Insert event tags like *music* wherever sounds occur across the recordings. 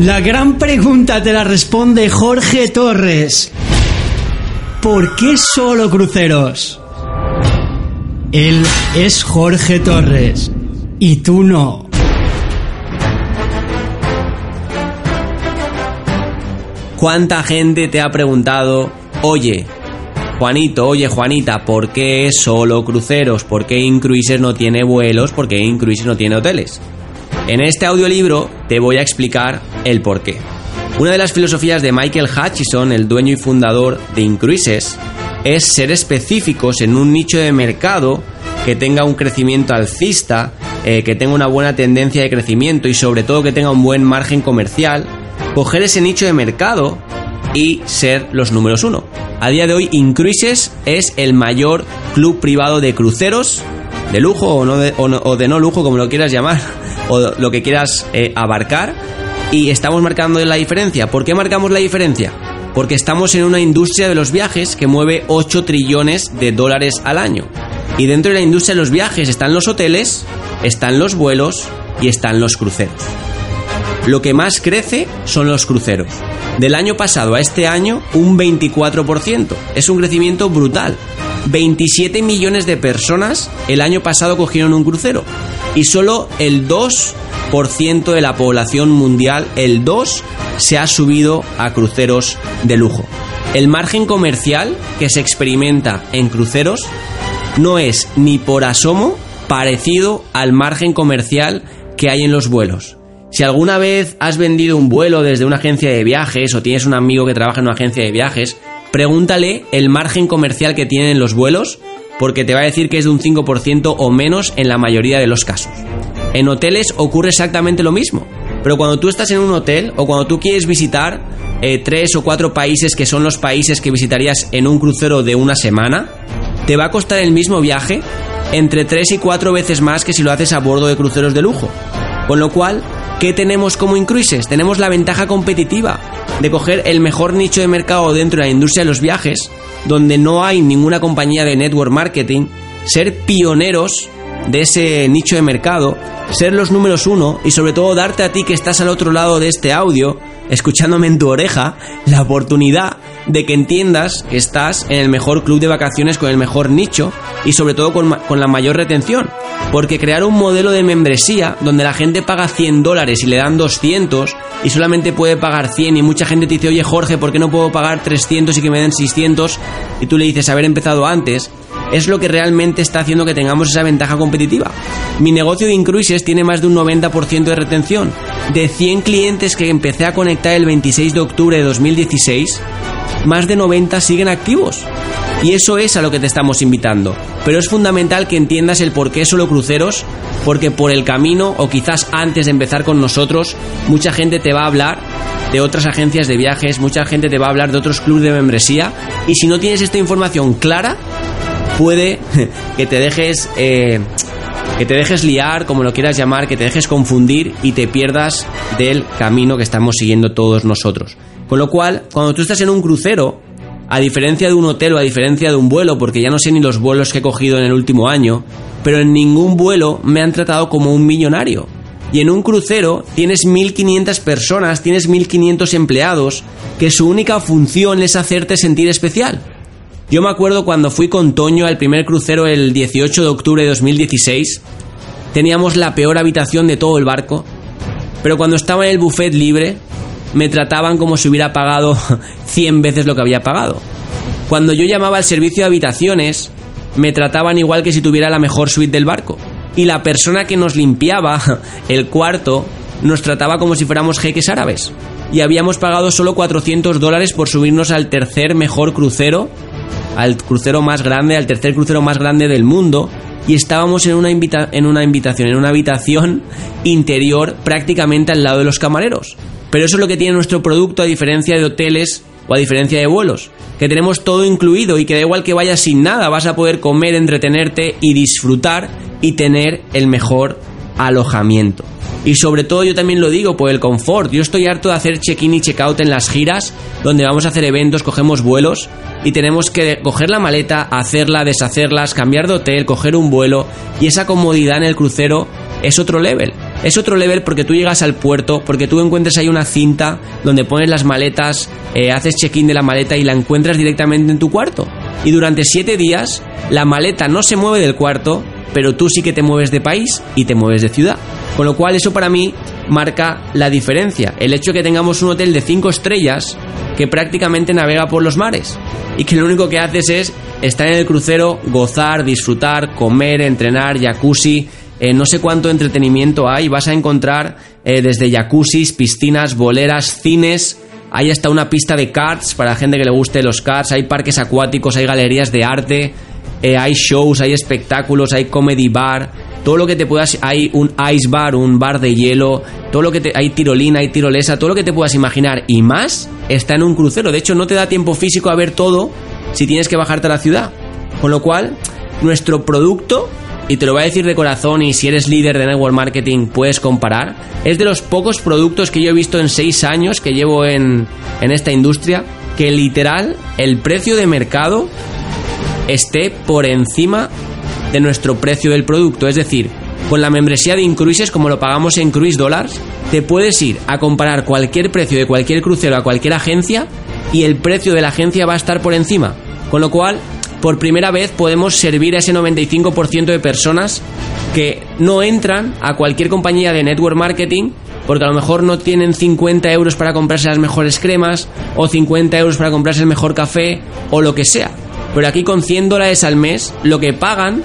La gran pregunta te la responde Jorge Torres. ¿Por qué solo cruceros? Él es Jorge Torres y tú no. ¿Cuánta gente te ha preguntado, oye, Juanito, oye Juanita, ¿por qué solo cruceros? ¿Por qué Incruises no tiene vuelos? ¿Por qué Incruises no tiene hoteles? En este audiolibro te voy a explicar el por qué. Una de las filosofías de Michael Hutchison, el dueño y fundador de Incruises, es ser específicos en un nicho de mercado que tenga un crecimiento alcista, eh, que tenga una buena tendencia de crecimiento y sobre todo que tenga un buen margen comercial coger ese nicho de mercado y ser los números uno. A día de hoy, Incruises es el mayor club privado de cruceros, de lujo o, de no lujo, como lo quieras llamar, o lo que quieras eh, abarcar, y estamos marcando la diferencia. ¿Por qué marcamos la diferencia? Porque estamos en una industria de los viajes que mueve 8 trillones de dólares al año. Y dentro de la industria de los viajes están los hoteles, están los vuelos y están los cruceros. Lo que más crece son los cruceros. Del año pasado a este año, un 24%. Es un crecimiento brutal. 27 millones de personas el año pasado cogieron un crucero. Y solo el 2% de la población mundial, el 2%, se ha subido a cruceros de lujo. El margen comercial que se experimenta en cruceros no es ni por asomo parecido al margen comercial que hay en los vuelos. Si alguna vez has vendido un vuelo desde una agencia de viajes o tienes un amigo que trabaja en una agencia de viajes, pregúntale el margen comercial que tienen los vuelos, porque te va a decir que es de un 5% o menos en la mayoría de los casos. En hoteles ocurre exactamente lo mismo, pero cuando tú estás en un hotel o cuando tú quieres visitar eh, tres o cuatro países que son los países que visitarías en un crucero de una semana, te va a costar el mismo viaje entre tres y cuatro veces más que si lo haces a bordo de cruceros de lujo. Con lo cual, ¿Qué tenemos como Incruises? Tenemos la ventaja competitiva de coger el mejor nicho de mercado dentro de la industria de los viajes, donde no hay ninguna compañía de network marketing, ser pioneros de ese nicho de mercado, ser los números uno y sobre todo darte a ti que estás al otro lado de este audio, escuchándome en tu oreja, la oportunidad de que entiendas que estás en el mejor club de vacaciones con el mejor nicho y sobre todo con, la mayor retención. Porque crear un modelo de membresía donde la gente paga 100 dólares y le dan 200 y solamente puede pagar 100 y mucha gente te dice, oye Jorge, ¿por qué no puedo pagar 300 y que me den 600? Y tú le dices, haber empezado antes, es lo que realmente está haciendo que tengamos esa ventaja competitiva. Mi negocio de Incruises tiene más de un 90% de retención. De 100 clientes que empecé a conectar el 26 de octubre de 2016, más de 90 siguen activos. Y eso es a lo que te estamos invitando. Pero es fundamental que entiendas el por qué solo cruceros, porque por el camino, o quizás antes de empezar con nosotros, mucha gente te va a hablar de otras agencias de viajes, mucha gente te va a hablar de otros clubes de membresía, y si no tienes esta información clara, puede *laughs* que te dejes... Eh, que te dejes liar, como lo quieras llamar, que te dejes confundir y te pierdas del camino que estamos siguiendo todos nosotros. Con lo cual, cuando tú estás en un crucero, a diferencia de un hotel o a diferencia de un vuelo, porque ya no sé ni los vuelos que he cogido en el último año, pero en ningún vuelo me han tratado como un millonario. Y en un crucero tienes 1500 personas, tienes 1500 empleados, que su única función es hacerte sentir especial. Yo me acuerdo cuando fui con Toño al primer crucero el 18 de octubre de 2016, teníamos la peor habitación de todo el barco, pero cuando estaba en el buffet libre, me trataban como si hubiera pagado *laughs* 100 veces lo que había pagado. Cuando yo llamaba al servicio de habitaciones, me trataban igual que si tuviera la mejor suite del barco. Y la persona que nos limpiaba *laughs* el cuarto nos trataba como si fuéramos jeques árabes. Y habíamos pagado solo 400 dólares por subirnos al tercer mejor crucero, al crucero más grande, al tercer crucero más grande del mundo. Y estábamos en una, en una invitación, en una habitación interior prácticamente al lado de los camareros. Pero eso es lo que tiene nuestro producto a diferencia de hoteles o a diferencia de vuelos, que tenemos todo incluido y que da igual que vayas sin nada, vas a poder comer, entretenerte y disfrutar y tener el mejor alojamiento. Y sobre todo yo también lo digo por el confort. Yo estoy harto de hacer check-in y check-out en las giras, donde vamos a hacer eventos, cogemos vuelos y tenemos que coger la maleta, hacerla, deshacerlas, cambiar de hotel, coger un vuelo y esa comodidad en el crucero es otro level. es otro level porque tú llegas al puerto, porque tú encuentras ahí una cinta donde pones las maletas, eh, haces check-in de la maleta y la encuentras directamente en tu cuarto. Y durante siete días la maleta no se mueve del cuarto, pero tú sí que te mueves de país y te mueves de ciudad. Con lo cual eso para mí marca la diferencia. El hecho de que tengamos un hotel de cinco estrellas que prácticamente navega por los mares y que lo único que haces es estar en el crucero, gozar, disfrutar, comer, entrenar, jacuzzi, eh, no sé cuánto entretenimiento hay, vas a encontrar eh, desde jacuzzis, piscinas, boleras, cines, hay hasta una pista de karts para gente que le guste los karts, hay parques acuáticos, hay galerías de arte, eh, hay shows, hay espectáculos, hay comedy bar, todo lo que te puedas, hay un ice bar, un bar de hielo, todo lo que te, hay tirolina, hay tirolesa, todo lo que te puedas imaginar y más está en un crucero. De hecho, no te da tiempo físico a ver todo si tienes que bajarte a la ciudad. Con lo cual, nuestro producto y te lo voy a decir de corazón y si eres líder de network marketing puedes comparar, es de los pocos productos que yo he visto en seis años que llevo en, en esta industria que literal el precio de mercado esté por encima de nuestro precio del producto. Es decir, con la membresía de Incruises, como lo pagamos en Cruise Dollars, te puedes ir a comparar cualquier precio de cualquier crucero a cualquier agencia y el precio de la agencia va a estar por encima. Con lo cual, por primera vez podemos servir a ese 95% de personas que no entran a cualquier compañía de network marketing porque a lo mejor no tienen 50 euros para comprarse las mejores cremas o 50 euros para comprarse el mejor café o lo que sea. Pero aquí con 100 dólares al mes, lo que pagan,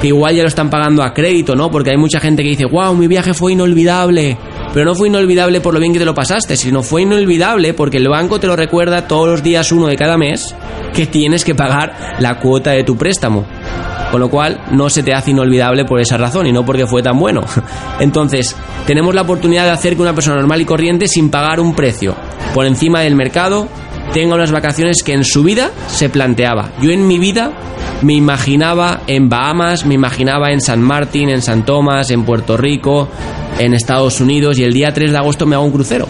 que igual ya lo están pagando a crédito, ¿no? Porque hay mucha gente que dice, wow, mi viaje fue inolvidable. Pero no fue inolvidable por lo bien que te lo pasaste, sino fue inolvidable porque el banco te lo recuerda todos los días uno de cada mes que tienes que pagar la cuota de tu préstamo. Con lo cual no se te hace inolvidable por esa razón y no porque fue tan bueno. *laughs* Entonces, tenemos la oportunidad de hacer que una persona normal y corriente sin pagar un precio por encima del mercado tenga unas vacaciones que en su vida se planteaba. Yo en mi vida me imaginaba en Bahamas, me imaginaba en San Martín, en San Tomás, en Puerto Rico, en Estados Unidos y el día 3 de agosto me hago un crucero.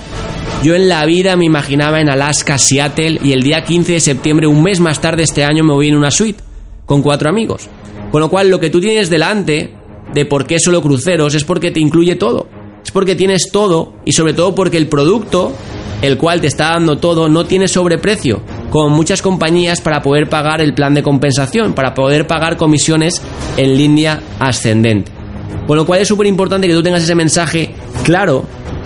Yo en la vida me imaginaba en Alaska, Seattle y el día 15 de septiembre, un mes más tarde este año, me voy en una suite con cuatro amigos. Con lo cual lo que tú tienes delante de por qué solo cruceros es porque te incluye todo. Es porque tienes todo y sobre todo porque el producto, el cual te está dando todo, no tiene sobreprecio, con muchas compañías para poder pagar el plan de compensación, para poder pagar comisiones en línea ascendente. Con lo cual es súper importante que tú tengas ese mensaje claro,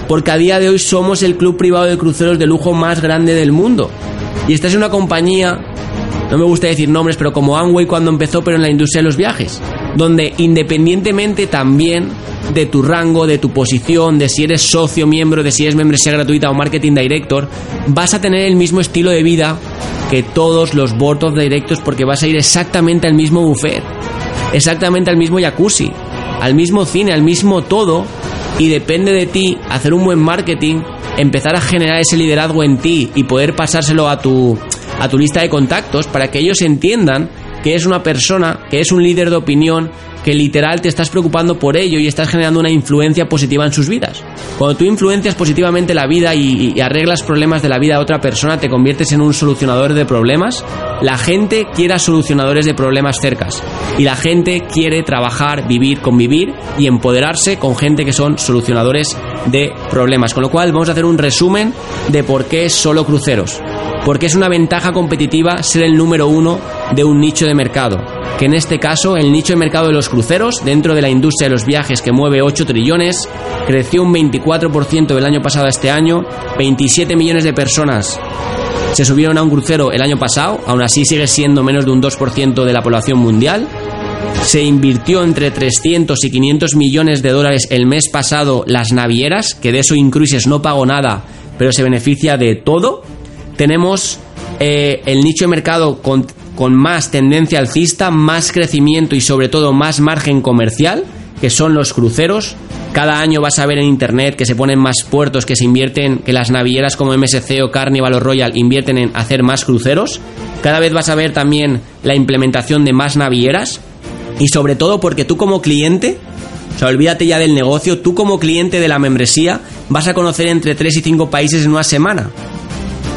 porque a día de hoy somos el club privado de cruceros de lujo más grande del mundo. Y esta es una compañía, no me gusta decir nombres, pero como Amway cuando empezó, pero en la industria de los viajes, donde independientemente también de tu rango, de tu posición, de si eres socio, miembro, de si eres membresía gratuita o marketing director, vas a tener el mismo estilo de vida que todos los board of directors porque vas a ir exactamente al mismo buffet, exactamente al mismo jacuzzi, al mismo cine, al mismo todo, y depende de ti hacer un buen marketing, empezar a generar ese liderazgo en ti y poder pasárselo a tu, a tu lista de contactos para que ellos entiendan que es una persona, que es un líder de opinión, que literal te estás preocupando por ello y estás generando una influencia positiva en sus vidas. Cuando tú influencias positivamente la vida y, arreglas problemas de la vida de otra persona, te conviertes en un solucionador de problemas. La gente quiere solucionadores de problemas cercas y la gente quiere trabajar, vivir, convivir y empoderarse con gente que son solucionadores de problemas. Con lo cual vamos a hacer un resumen de por qué solo cruceros. Porque es una ventaja competitiva ser el número uno de un nicho de mercado que en este caso el nicho de mercado de los cruceros, dentro de la industria de los viajes que mueve 8 trillones, creció un 24% del año pasado a este año, 27 millones de personas se subieron a un crucero el año pasado, aún así sigue siendo menos de un 2% de la población mundial. Se invirtió entre 300 y 500 millones de dólares el mes pasado las navieras, que de eso Incruises no pagó nada, pero se beneficia de todo. Tenemos eh, el nicho de mercado con con más tendencia alcista, más crecimiento y sobre todo más margen comercial, que son los cruceros. Cada año vas a ver en internet que se ponen más puertos, que se invierten, que las navieras como MSC o Carnival o Royal invierten en hacer más cruceros. Cada vez vas a ver también la implementación de más navieras. Y sobre todo porque tú como cliente, o sea, olvídate ya del negocio, tú como cliente de la membresía vas a conocer entre 3 y 5 países en una semana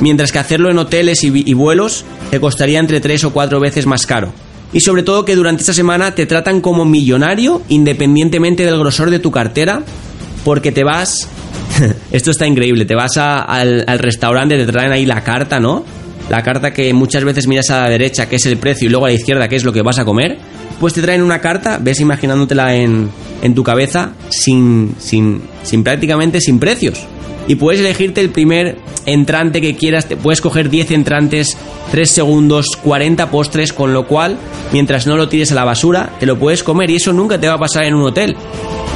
mientras que hacerlo en hoteles y, vuelos te costaría entre 3 o 4 veces más caro. Y sobre todo que durante esta semana te tratan como millonario independientemente del grosor de tu cartera, porque te vas... *laughs* Esto está increíble, te vas al, al restaurante, te traen ahí la carta, ¿no? La carta que muchas veces miras a la derecha, que es el precio, y luego a la izquierda, que es lo que vas a comer pues te traen una carta, ves imaginándotela en, en tu cabeza sin, sin, sin prácticamente sin precios. Y puedes elegirte el primer entrante que quieras, te puedes coger 10 entrantes, 3 segundos, 40 postres, con lo cual, mientras no lo tires a la basura, te lo puedes comer y eso nunca te va a pasar en un hotel.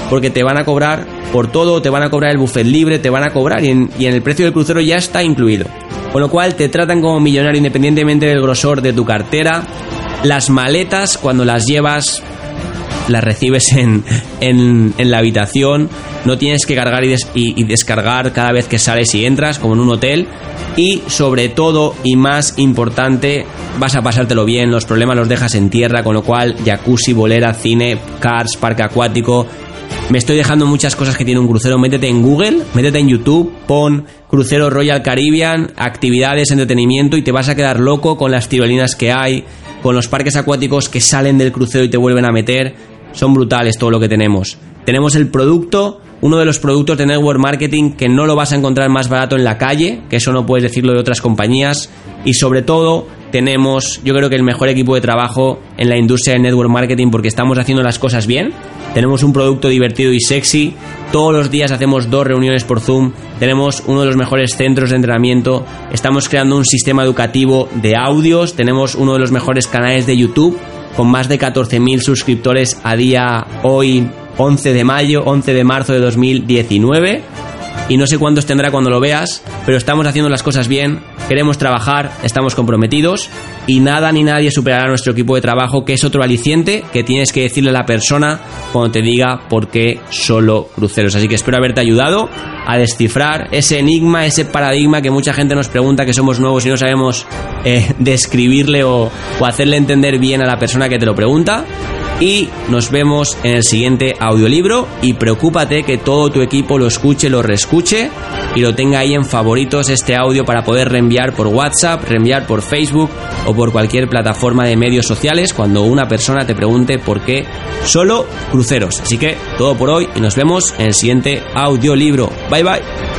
Porque te van a cobrar por todo, te van a cobrar el buffet libre, te van a cobrar y en, y en el precio del crucero ya está incluido. Con lo cual te tratan como millonario independientemente del grosor de tu cartera, las maletas, cuando las llevas, las recibes en, en, la habitación. No tienes que cargar y, y, descargar cada vez que sales y entras, como en un hotel. Y sobre todo y más importante, vas a pasártelo bien, los problemas los dejas en tierra, con lo cual jacuzzi, bolera, cine, cars, parque acuático. Me estoy dejando muchas cosas que tiene un crucero. Métete en Google, métete en YouTube, pon crucero Royal Caribbean, actividades, entretenimiento y te vas a quedar loco con las tirolinas que hay, con los parques acuáticos que salen del crucero y te vuelven a meter. Son brutales todo lo que tenemos. Tenemos el producto, uno de los productos de network marketing que no lo vas a encontrar más barato en la calle, que eso no puedes decirlo de otras compañías. Y sobre todo, tenemos, yo creo que el mejor equipo de trabajo en la industria del network marketing porque estamos haciendo las cosas bien. Tenemos un producto divertido y sexy. Todos los días hacemos dos reuniones por Zoom. Tenemos uno de los mejores centros de entrenamiento. Estamos creando un sistema educativo de audios. Tenemos uno de los mejores canales de YouTube con más de 14.000 suscriptores a día hoy 11 de mayo, 11 de marzo de 2019 y no sé cuántos tendrá cuando lo veas, pero estamos haciendo las cosas bien, queremos trabajar, estamos comprometidos y nada ni nadie superará a nuestro equipo de trabajo, que es otro aliciente que tienes que decirle a la persona cuando te diga por qué solo cruceros. Así que espero haberte ayudado a descifrar ese enigma, ese paradigma que mucha gente nos pregunta que somos nuevos y no sabemos eh, *laughs* describirle o, o hacerle entender bien a la persona que te lo pregunta y nos vemos en el siguiente audiolibro y preocúpate que todo tu equipo lo escuche, lo reescuche y lo tenga ahí en favoritos este audio para poder reenviar por WhatsApp, reenviar por Facebook o por cualquier plataforma de medios sociales cuando una persona te pregunte por qué solo cruceros. Así que todo por hoy y nos vemos en el siguiente audiolibro. Bye bye.